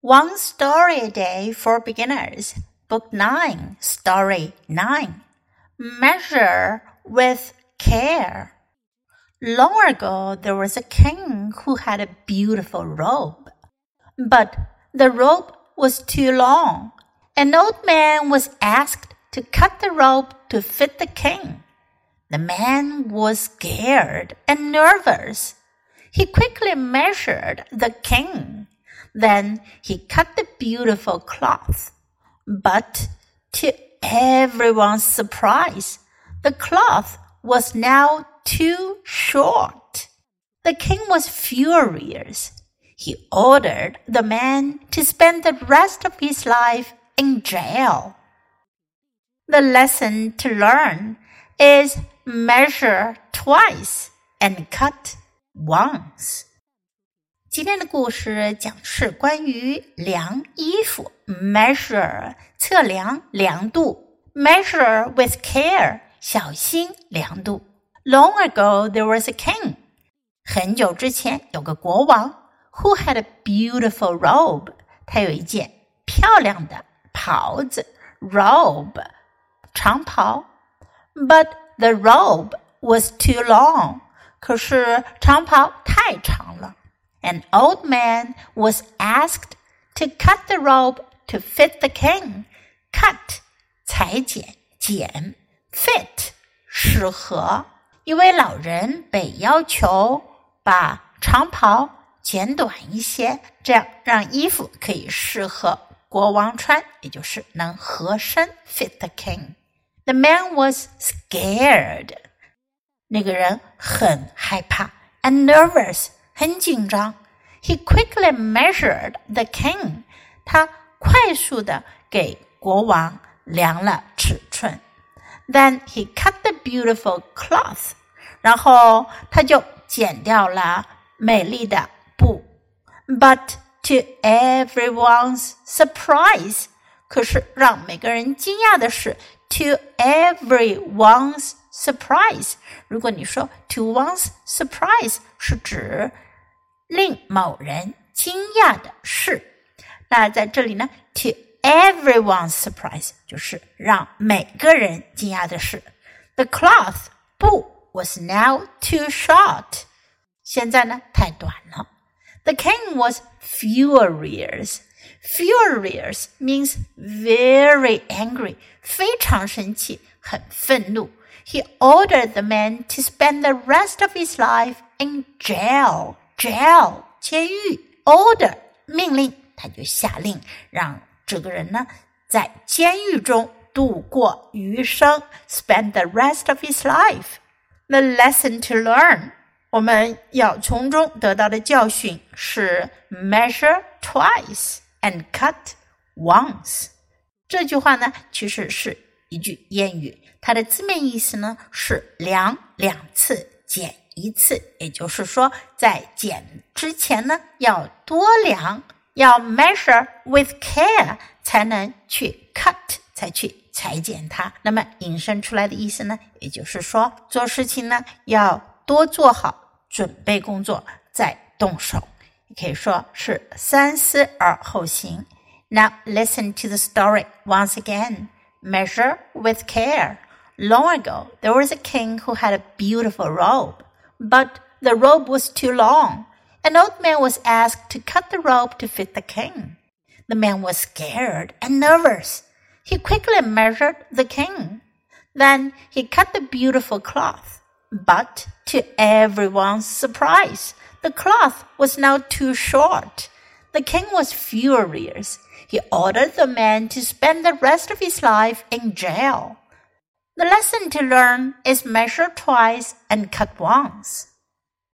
One Story a Day for Beginners, Book 9, Story 9. Measure with Care. Long ago, there was a king who had a beautiful robe. But the robe was too long. An old man was asked to cut the robe to fit the king. The man was scared and nervous. He quickly measured the king. Then he cut the beautiful cloth. But to everyone's surprise, the cloth was now too short. The king was furious. He ordered the man to spend the rest of his life in jail. The lesson to learn is measure twice and cut once. 今天的故事讲是关于量衣服，measure 测量量度，measure with care 小心量度。Long ago there was a king，很久之前有个国王，who had a beautiful robe，他有一件漂亮的袍子，robe 长袍，but the robe was too long，可是长袍太长了。 An old man was asked to cut the robe to fit the king. Cut 裁剪剪，fit 适合。一位老人被要求把长袍剪短一些，这样让衣服可以适合国王穿，也就是能合身 fit the king。The man was scared，那个人很害怕，and nervous， 很紧张。He quickly measured the king，他快速的给国王量了尺寸。Then he cut the beautiful cloth，然后他就剪掉了美丽的布。But to everyone's surprise，可是让每个人惊讶的是，to everyone's surprise，如果你说 to one's surprise，是指 令某人惊讶的事。那在这里呢，to everyone's surprise 就是让每个人惊讶的事。The cloth 布 was now too short，现在呢太短了。The king was furious. Furious means very angry，非常生气，很愤怒。He ordered the man to spend the rest of his life in jail. Jail 监狱，order 命令，他就下令让这个人呢在监狱中度过余生，spend the rest of his life. The lesson to learn 我们要从中得到的教训是 measure twice and cut once。这句话呢，其实是一句谚语，它的字面意思呢是量两次，剪一次。也就是说，在剪之前呢，要多量，要 measure with care，才能去 cut，才去裁剪它。那么引申出来的意思呢，也就是说，做事情呢要。多做好准备工作再动手，你可以说是三思而后行。Now listen to the story once again. Measure with care. Long ago, there was a king who had a beautiful robe, but the robe was too long. An old man was asked to cut the robe to fit the king. The man was scared and nervous. He quickly measured the king. Then he cut the beautiful cloth. But to everyone's surprise, the cloth was now too short. The king was furious. He ordered the man to spend the rest of his life in jail. The lesson to learn is measure twice and cut once.